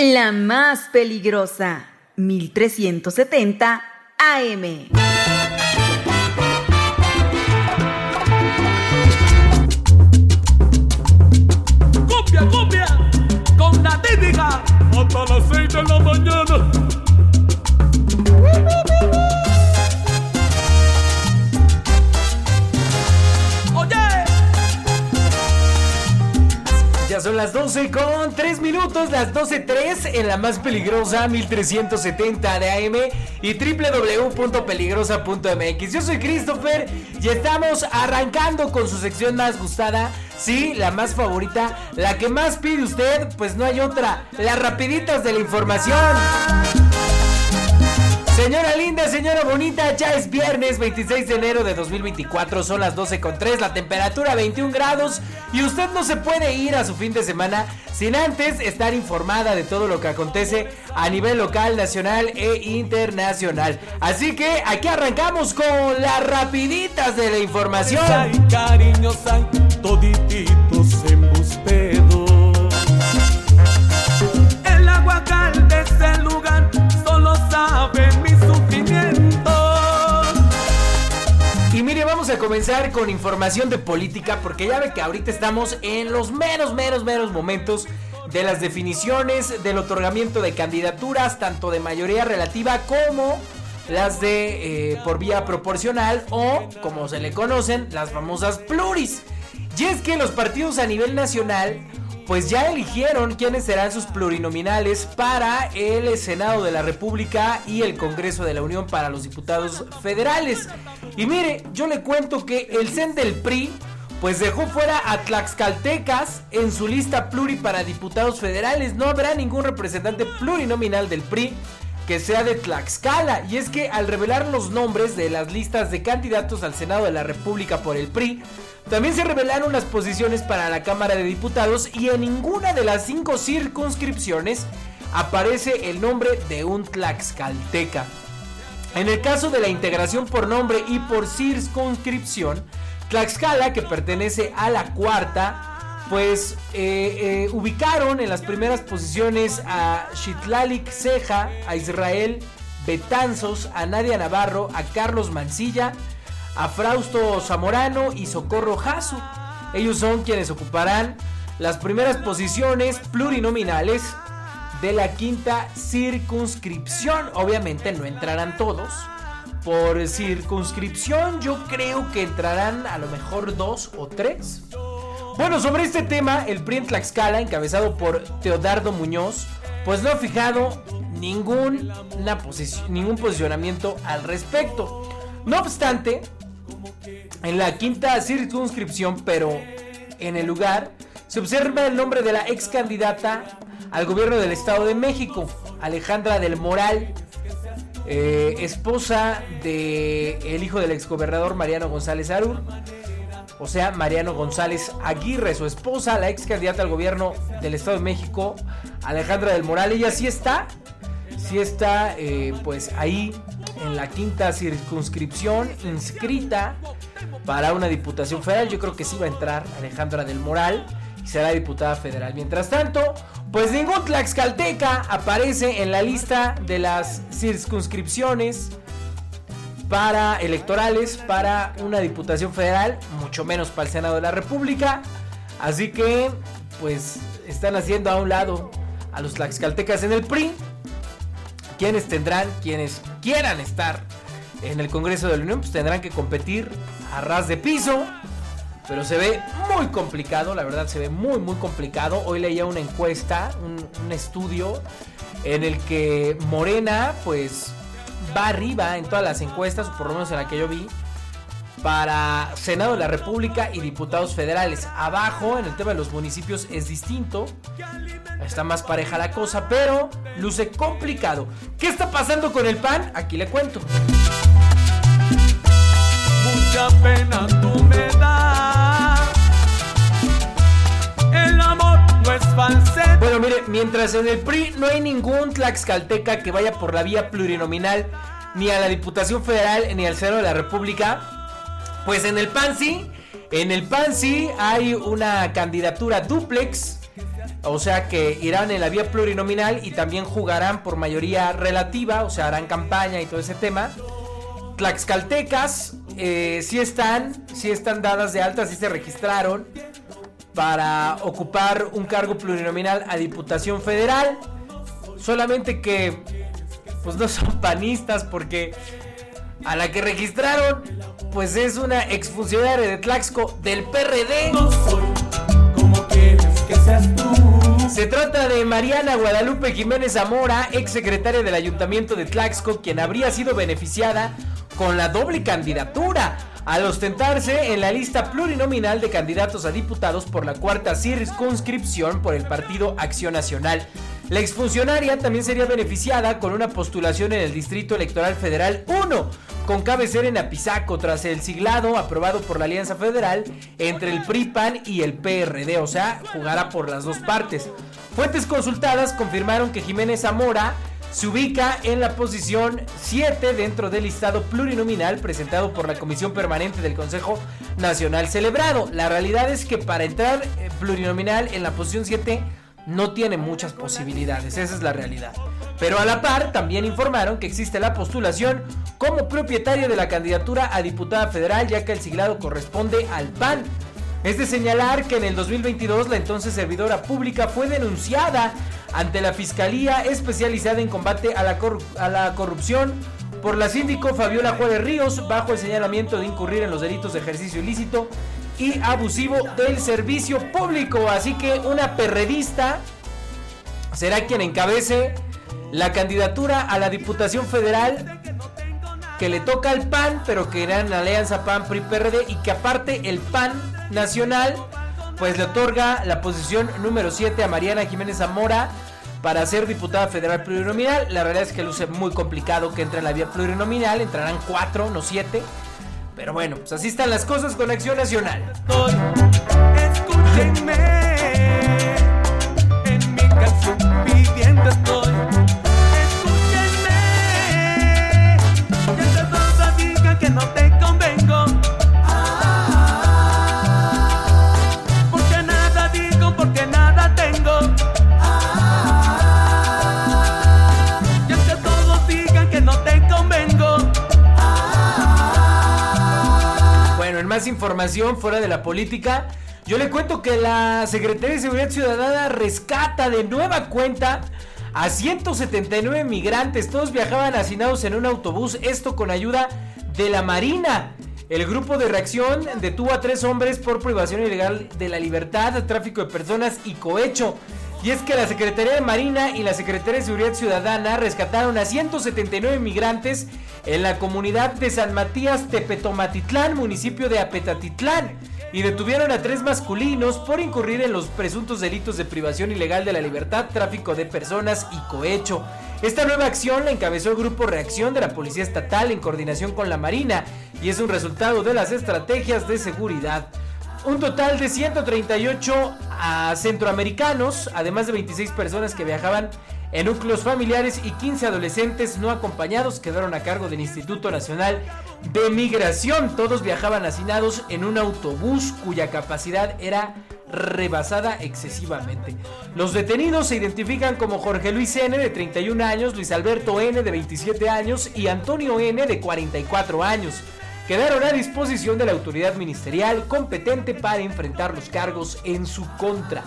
La más peligrosa, 1370 AM. Copia, copia, con la típica, hasta las 6 de la mañana. Son las 12 con 3 minutos, las 12.3 en la más peligrosa 1370 de AM y www.peligrosa.mx. Yo soy Christopher y estamos arrancando con su sección más gustada, sí, la más favorita, la que más pide usted, pues no hay otra, las rapiditas de la información. Señora linda, señora bonita, ya es viernes 26 de enero de 2024, son las 12 con 3, la temperatura 21 grados y usted no se puede ir a su fin de semana sin antes estar informada de todo lo que acontece a nivel local, nacional e internacional. Así que aquí arrancamos con las rapiditas de la información. El comenzar con información de política porque ya ve que ahorita estamos en los meros, meros, meros momentos de las definiciones del otorgamiento de candidaturas, tanto de mayoría relativa como las de eh, por vía proporcional o, como se le conocen, las famosas pluris. Y es que los partidos a nivel nacional pues ya eligieron quiénes serán sus plurinominales para el Senado de la República y el Congreso de la Unión para los diputados federales. Y mire, yo le cuento que el CEN del PRI pues dejó fuera a Tlaxcaltecas en su lista pluri para diputados federales. No habrá ningún representante plurinominal del PRI que sea de Tlaxcala. Y es que al revelar los nombres de las listas de candidatos al Senado de la República por el PRI, también se revelaron las posiciones para la Cámara de Diputados y en ninguna de las cinco circunscripciones aparece el nombre de un tlaxcalteca. En el caso de la integración por nombre y por circunscripción, Tlaxcala, que pertenece a la cuarta, pues eh, eh, ubicaron en las primeras posiciones a Shitlalik Ceja, a Israel Betanzos, a Nadia Navarro, a Carlos Mancilla, a Frausto Zamorano y Socorro Jasso. Ellos son quienes ocuparán las primeras posiciones plurinominales de la quinta circunscripción. Obviamente no entrarán todos. Por circunscripción yo creo que entrarán a lo mejor dos o tres. Bueno, sobre este tema, el PRI en Tlaxcala, encabezado por Teodardo Muñoz, pues no ha fijado ningún, ningún posicionamiento al respecto. No obstante, en la quinta circunscripción, pero en el lugar, se observa el nombre de la ex candidata al gobierno del Estado de México, Alejandra del Moral, eh, esposa del el hijo del exgobernador Mariano González Arur, o sea, Mariano González Aguirre, su esposa, la ex candidata al gobierno del Estado de México, Alejandra del Moral, ella sí está, sí está, eh, pues ahí en la quinta circunscripción inscrita para una diputación federal. Yo creo que sí va a entrar Alejandra del Moral y será diputada federal. Mientras tanto, pues ningún Tlaxcalteca aparece en la lista de las circunscripciones para electorales para una diputación federal, mucho menos para el Senado de la República. Así que, pues, están haciendo a un lado a los Tlaxcaltecas en el PRI. Quienes tendrán, quienes quieran estar en el Congreso de la Unión, pues tendrán que competir a ras de piso. Pero se ve muy complicado, la verdad se ve muy, muy complicado. Hoy leía una encuesta, un, estudio en el que Morena, pues, va arriba en todas las encuestas, por lo menos en la que yo vi, para Senado de la República y diputados federales. Abajo, en el tema de los municipios, es distinto. Está más pareja la cosa, pero luce complicado. ¿Qué está pasando con el PAN? Aquí le cuento mucha pena tú me. El amor Bueno, mire, mientras en el PRI no hay ningún tlaxcalteca que vaya por la vía plurinominal, ni a la Diputación Federal, ni al Senado de la República, pues en el PAN sí. En el PAN sí hay una candidatura duplex o sea que irán en la vía plurinominal y también jugarán por mayoría relativa, o sea, harán campaña y todo ese tema. Tlaxcaltecas eh, sí están, sí están dadas de alta, sí se registraron para ocupar un cargo plurinominal a Diputación Federal. Solamente que pues no son panistas porque a la que registraron pues es una exfuncionaria de Tlaxco del PRD. como quieres que seas tú. Se trata de Mariana Guadalupe Jiménez Zamora, ex secretaria del Ayuntamiento de Tlaxco, quien habría sido beneficiada con la doble candidatura al ostentarse en la lista plurinominal de candidatos a diputados por la cuarta circunscripción por el Partido Acción Nacional. La exfuncionaria también sería beneficiada con una postulación en el Distrito Electoral Federal 1, con cabecera en Apizaco, tras el siglado aprobado por la Alianza Federal entre el PRIPAN y el PRD, o sea, jugará por las dos partes. Fuentes consultadas confirmaron que Jiménez Zamora se ubica en la posición 7 dentro del listado plurinominal presentado por la Comisión Permanente del Consejo Nacional celebrado. La realidad es que para entrar eh, plurinominal en la posición 7 no tiene muchas posibilidades, esa es la realidad. Pero a la par también informaron que existe la postulación como propietario de la candidatura a diputada federal ya que el siglado corresponde al PAN. Es de señalar que en el 2022 la entonces servidora pública fue denunciada ante la Fiscalía especializada en combate a la, corrupción por la síndico Fabiola Juárez Ríos bajo el señalamiento de incurrir en los delitos de ejercicio ilícito y abusivo del servicio público. Así que una perredista será quien encabece la candidatura a la Diputación Federal que le toca al PAN, pero que era en alianza PAN-PRI-PRD y que aparte el PAN nacional pues le otorga la posición número 7 a Mariana Jiménez Zamora para ser diputada federal plurinominal. La realidad es que luce muy complicado que entre en la vía plurinominal, entrarán 4, no 7. Pero bueno, pues así están las cosas con Acción Nacional. Escúchenme en mi canción pidiendo información fuera de la política, yo le cuento que la Secretaría de Seguridad Ciudadana rescata de nueva cuenta a 179 migrantes. Todos viajaban hacinados en un autobús, esto con ayuda de la Marina. El grupo de reacción detuvo a tres hombres por privación ilegal de la libertad, tráfico de personas y cohecho. Y es que la Secretaría de Marina y la Secretaría de Seguridad Ciudadana rescataron a 179 migrantes en la comunidad de San Matías Tepetomatitlán, municipio de Apetatitlán, y detuvieron a tres masculinos por incurrir en los presuntos delitos de privación ilegal de la libertad, tráfico de personas y cohecho. Esta nueva acción la encabezó el Grupo Reacción de la Policía Estatal en coordinación con la Marina y es un resultado de las estrategias de seguridad. Un total de 138 a centroamericanos, además de 26 personas que viajaban en núcleos familiares y 15 adolescentes no acompañados quedaron a cargo del Instituto Nacional de Migración. Todos viajaban hacinados en un autobús cuya capacidad era rebasada excesivamente. Los detenidos se identifican como Jorge Luis N de 31 años, Luis Alberto N de 27 años y Antonio N de 44 años quedaron a disposición de la autoridad ministerial competente para enfrentar los cargos en su contra.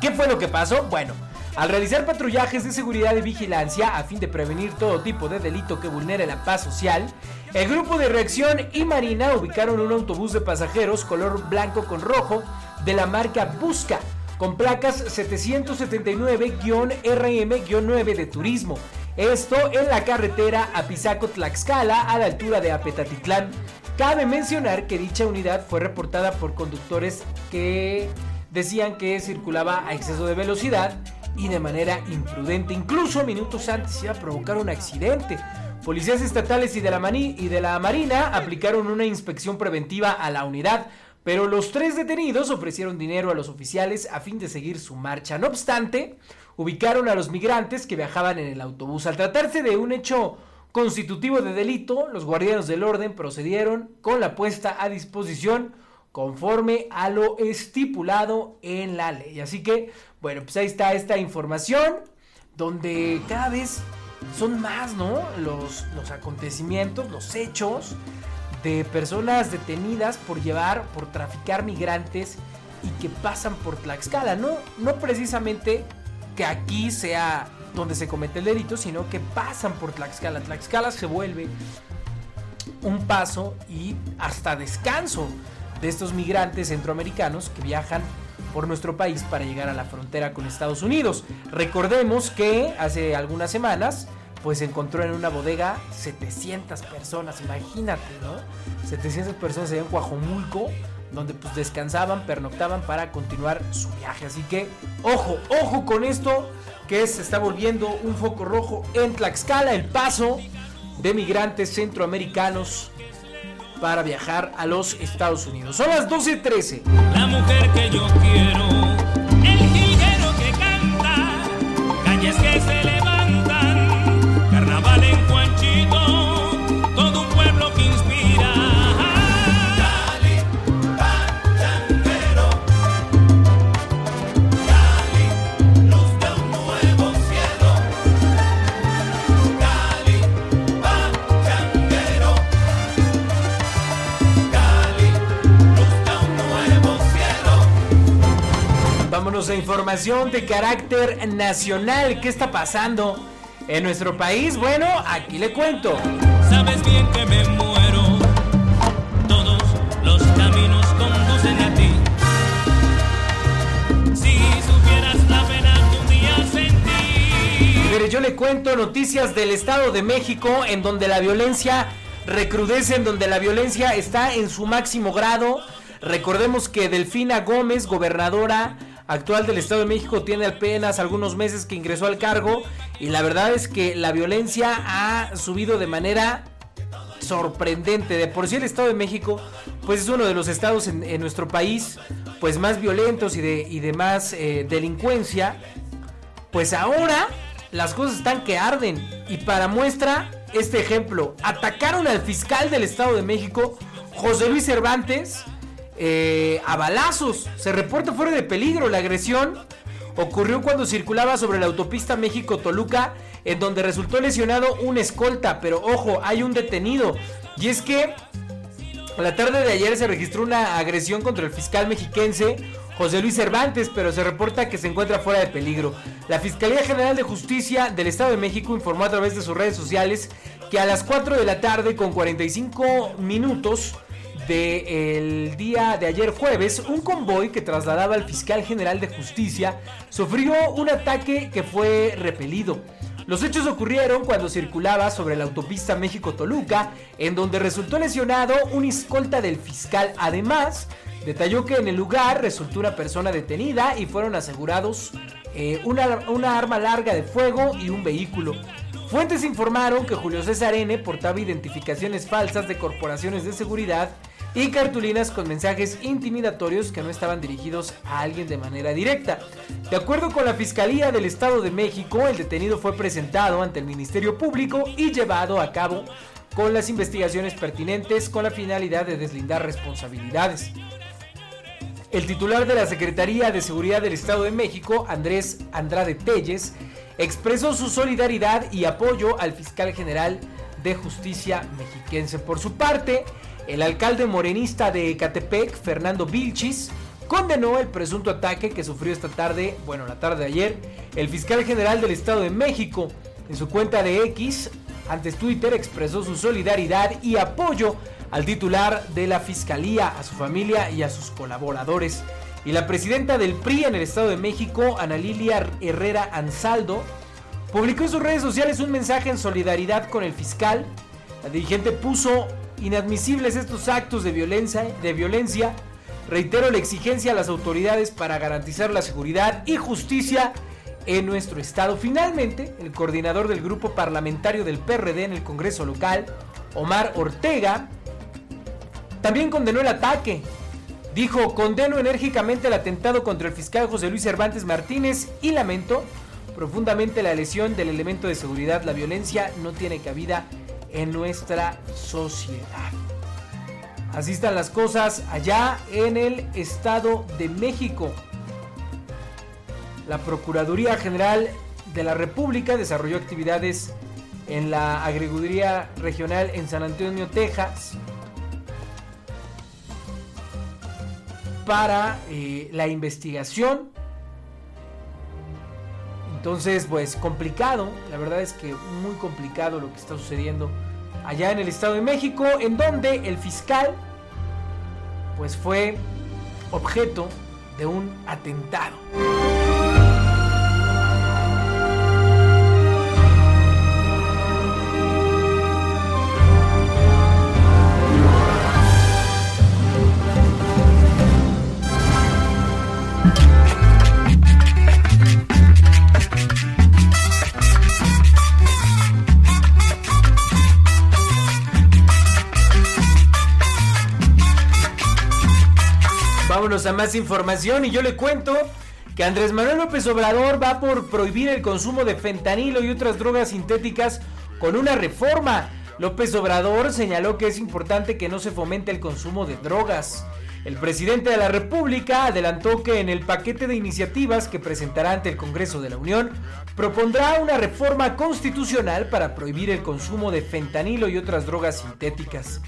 ¿Qué fue lo que pasó? Bueno, al realizar patrullajes de seguridad y vigilancia a fin de prevenir todo tipo de delito que vulnere la paz social, el grupo de reacción y Marina ubicaron un autobús de pasajeros color blanco con rojo de la marca Busca, con placas 779-RM-9 de turismo esto en la carretera Apizaco-Tlaxcala a la altura de Apetatitlán. Cabe mencionar que dicha unidad fue reportada por conductores que decían que circulaba a exceso de velocidad y de manera imprudente. Incluso minutos antes iba a provocar un accidente. Policías estatales y de, la y de la Marina aplicaron una inspección preventiva a la unidad, pero los tres detenidos ofrecieron dinero a los oficiales a fin de seguir su marcha. No obstante, ubicaron a los migrantes que viajaban en el autobús. Al tratarse de un hecho constitutivo de delito, los guardianes del orden procedieron con la puesta a disposición conforme a lo estipulado en la ley. Así que, Bueno, pues ahí está esta información donde cada vez son más, ¿no? Los, los acontecimientos, los hechos de personas detenidas por llevar, por traficar migrantes y que pasan por Tlaxcala. No, no precisamente que aquí sea donde se comete el delito, sino que pasan por Tlaxcala. Tlaxcala se vuelve un paso y hasta descanso de estos migrantes centroamericanos que viajan por nuestro país para llegar a la frontera con Estados Unidos. Recordemos que hace algunas semanas pues encontró en una bodega 700 personas, imagínate, ¿no? 700 personas allá en Cuajomulco, donde pues descansaban, pernoctaban para continuar su viaje. Así que, ojo, ojo con esto, que se está volviendo un foco rojo en Tlaxcala, el paso de migrantes centroamericanos para viajar a los Estados Unidos. Son las 12.13. La mujer que yo quiero, el jilguero que canta, calles que se levantan, información de carácter nacional. ¿Qué está pasando en nuestro país? Bueno, aquí le cuento. Sabes bien que me muero. Todos los caminos conducen a ti. Si supieras la pena que un día sentí. Mire, yo le cuento noticias del Estado de México en donde la violencia recrudece, en donde la violencia está en su máximo grado. Recordemos que Delfina Gómez, gobernadora actual del Estado de México, tiene apenas algunos meses que ingresó al cargo y la verdad es que la violencia ha subido de manera sorprendente. De por sí el Estado de México, pues es uno de los estados en, nuestro país, pues más violentos y de, y de más eh, delincuencia. Pues ahora las cosas están que arden. Y para muestra, este ejemplo. Atacaron al fiscal del Estado de México, José Luis Cervantes, eh, a balazos. Se reporta fuera de peligro. La agresión ocurrió cuando circulaba sobre la autopista México-Toluca, en donde resultó lesionado un escolta. Pero ojo, hay un detenido. Y es que la tarde de ayer se registró una agresión contra el fiscal mexiquense José Luis Cervantes, pero se reporta que se encuentra fuera de peligro. La Fiscalía General de Justicia del Estado de México informó a través de sus redes sociales que a las 4 de la tarde con 45 minutos del día de ayer jueves, un convoy que trasladaba al fiscal general de justicia sufrió un ataque que fue repelido. Los hechos ocurrieron cuando circulaba sobre la autopista México-Toluca, en donde resultó lesionado un escolta del fiscal. Además, detalló que en el lugar resultó una persona detenida y fueron asegurados eh, una, una arma larga de fuego y un vehículo. Fuentes informaron que Julio César N. portaba identificaciones falsas de corporaciones de seguridad y cartulinas con mensajes intimidatorios que no estaban dirigidos a alguien de manera directa. De acuerdo con la Fiscalía del Estado de México, el detenido fue presentado ante el Ministerio Público y llevado a cabo con las investigaciones pertinentes con la finalidad de deslindar responsabilidades. El titular de la Secretaría de Seguridad del Estado de México, Andrés Andrade Telles, expresó su solidaridad y apoyo al fiscal general de justicia mexiquense. Por su parte, el alcalde morenista de Ecatepec, Fernando Vilchis, condenó el presunto ataque que sufrió esta tarde, bueno, la tarde de ayer, el fiscal general del Estado de México. En su cuenta de X, antes Twitter, expresó su solidaridad y apoyo al titular de la fiscalía, a su familia y a sus colaboradores. Y la presidenta del PRI en el Estado de México, Ana Lilia Herrera Ansaldo, publicó en sus redes sociales un mensaje en solidaridad con el fiscal. La dirigente puso inadmisibles estos actos de violencia, de violencia. Reitero la exigencia a las autoridades para garantizar la seguridad y justicia en nuestro estado. Finalmente, el coordinador del grupo parlamentario del PRD en el Congreso local, Omar Ortega, también condenó el ataque. Dijo, condeno enérgicamente el atentado contra el fiscal José Luis Cervantes Martínez y lamento profundamente la lesión del elemento de seguridad. La violencia no tiene cabida en nuestra sociedad. Así están las cosas allá en el Estado de México. La Procuraduría General de la República desarrolló actividades en la agricultura regional en San Antonio, Texas, para eh, la investigación. Entonces, pues complicado, la verdad es que muy complicado lo que está sucediendo allá en el Estado de México, en donde el fiscal, pues fue objeto de un atentado. A más información y yo le cuento que Andrés Manuel López Obrador va por prohibir el consumo de fentanilo y otras drogas sintéticas con una reforma. López Obrador señaló que es importante que no se fomente el consumo de drogas. El presidente de la República adelantó que en el paquete de iniciativas que presentará ante el Congreso de la Unión propondrá una reforma constitucional para prohibir el consumo de fentanilo y otras drogas sintéticas.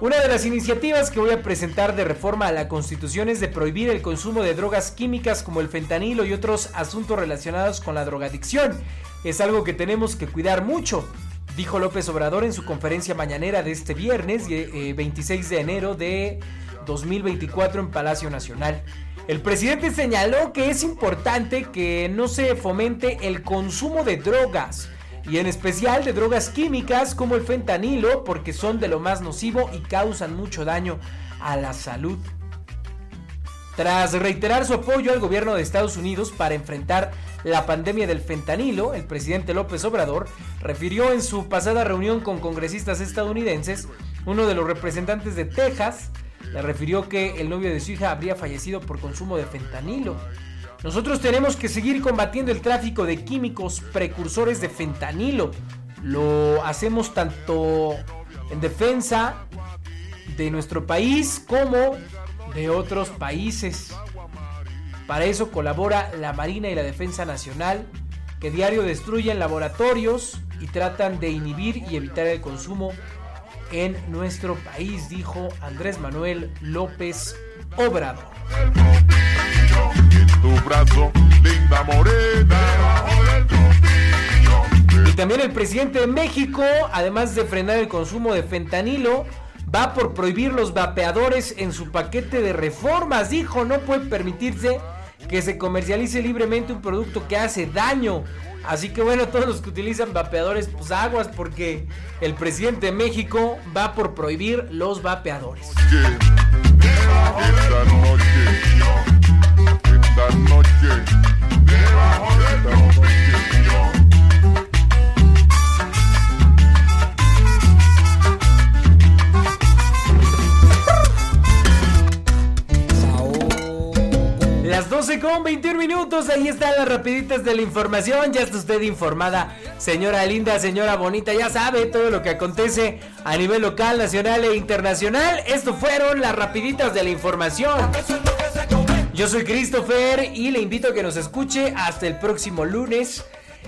Una de las iniciativas que voy a presentar de reforma a la Constitución es de prohibir el consumo de drogas químicas como el fentanilo y otros asuntos relacionados con la drogadicción. Es algo que tenemos que cuidar mucho, dijo López Obrador en su conferencia mañanera de este viernes, 26 eh, de enero de 2024 en Palacio Nacional. El presidente señaló que es importante que no se fomente el consumo de drogas y en especial de drogas químicas como el fentanilo porque son de lo más nocivo y causan mucho daño a la salud. Tras reiterar su apoyo al gobierno de Estados Unidos para enfrentar la pandemia del fentanilo, el presidente López Obrador refirió en su pasada reunión con congresistas estadounidenses, uno de los representantes de Texas le refirió que el novio de su hija habría fallecido por consumo de fentanilo. Nosotros tenemos que seguir combatiendo el tráfico de químicos precursores de fentanilo. Lo hacemos tanto en defensa de nuestro país como de otros países. Para eso colabora la Marina y la Defensa Nacional, que diario destruyen laboratorios y tratan de inhibir y evitar el consumo en nuestro país, dijo Andrés Manuel López Obrador tu brazo, linda morena. Y también el presidente de México, además de frenar el consumo de fentanilo, va por prohibir los vapeadores en su paquete de reformas. Dijo, no puede permitirse que se comercialice libremente un producto que hace daño. Así que bueno, todos los que utilizan vapeadores, pues aguas porque el presidente de México va por prohibir los vapeadores. Las 12 con 21 minutos, ahí están las rapiditas de la información, ya está usted informada, señora linda, señora bonita, ya sabe todo lo que acontece a nivel local, nacional e internacional. Esto fueron las rapiditas de la información. Yo soy Christopher y le invito a que nos escuche hasta el próximo lunes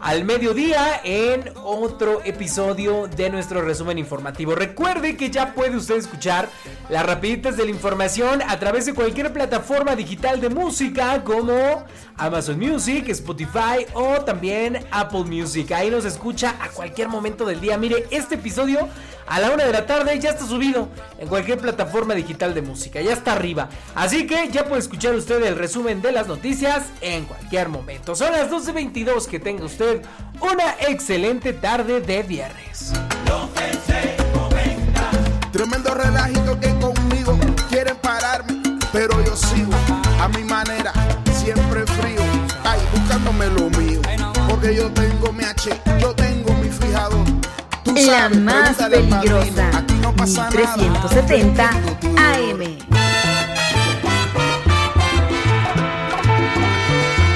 al mediodía en otro episodio de nuestro resumen informativo. Recuerde que ya puede usted escuchar las rapiditas de la información a través de cualquier plataforma digital de música como Amazon Music, Spotify o también Apple Music. Ahí nos escucha a cualquier momento del día. Mire, este episodio a la una de la tarde ya está subido en cualquier plataforma digital de música, ya está arriba. Así que ya puede escuchar usted el resumen de las noticias en cualquier momento. Son las 12.22, que tenga usted una excelente tarde de viernes. Tremendo relajito que conmigo quieren pararme, pero yo sigo a mi manera, siempre frío, ay, buscándome lo mío, porque yo tengo mi H, yo tengo la más peligrosa. 1370 AM.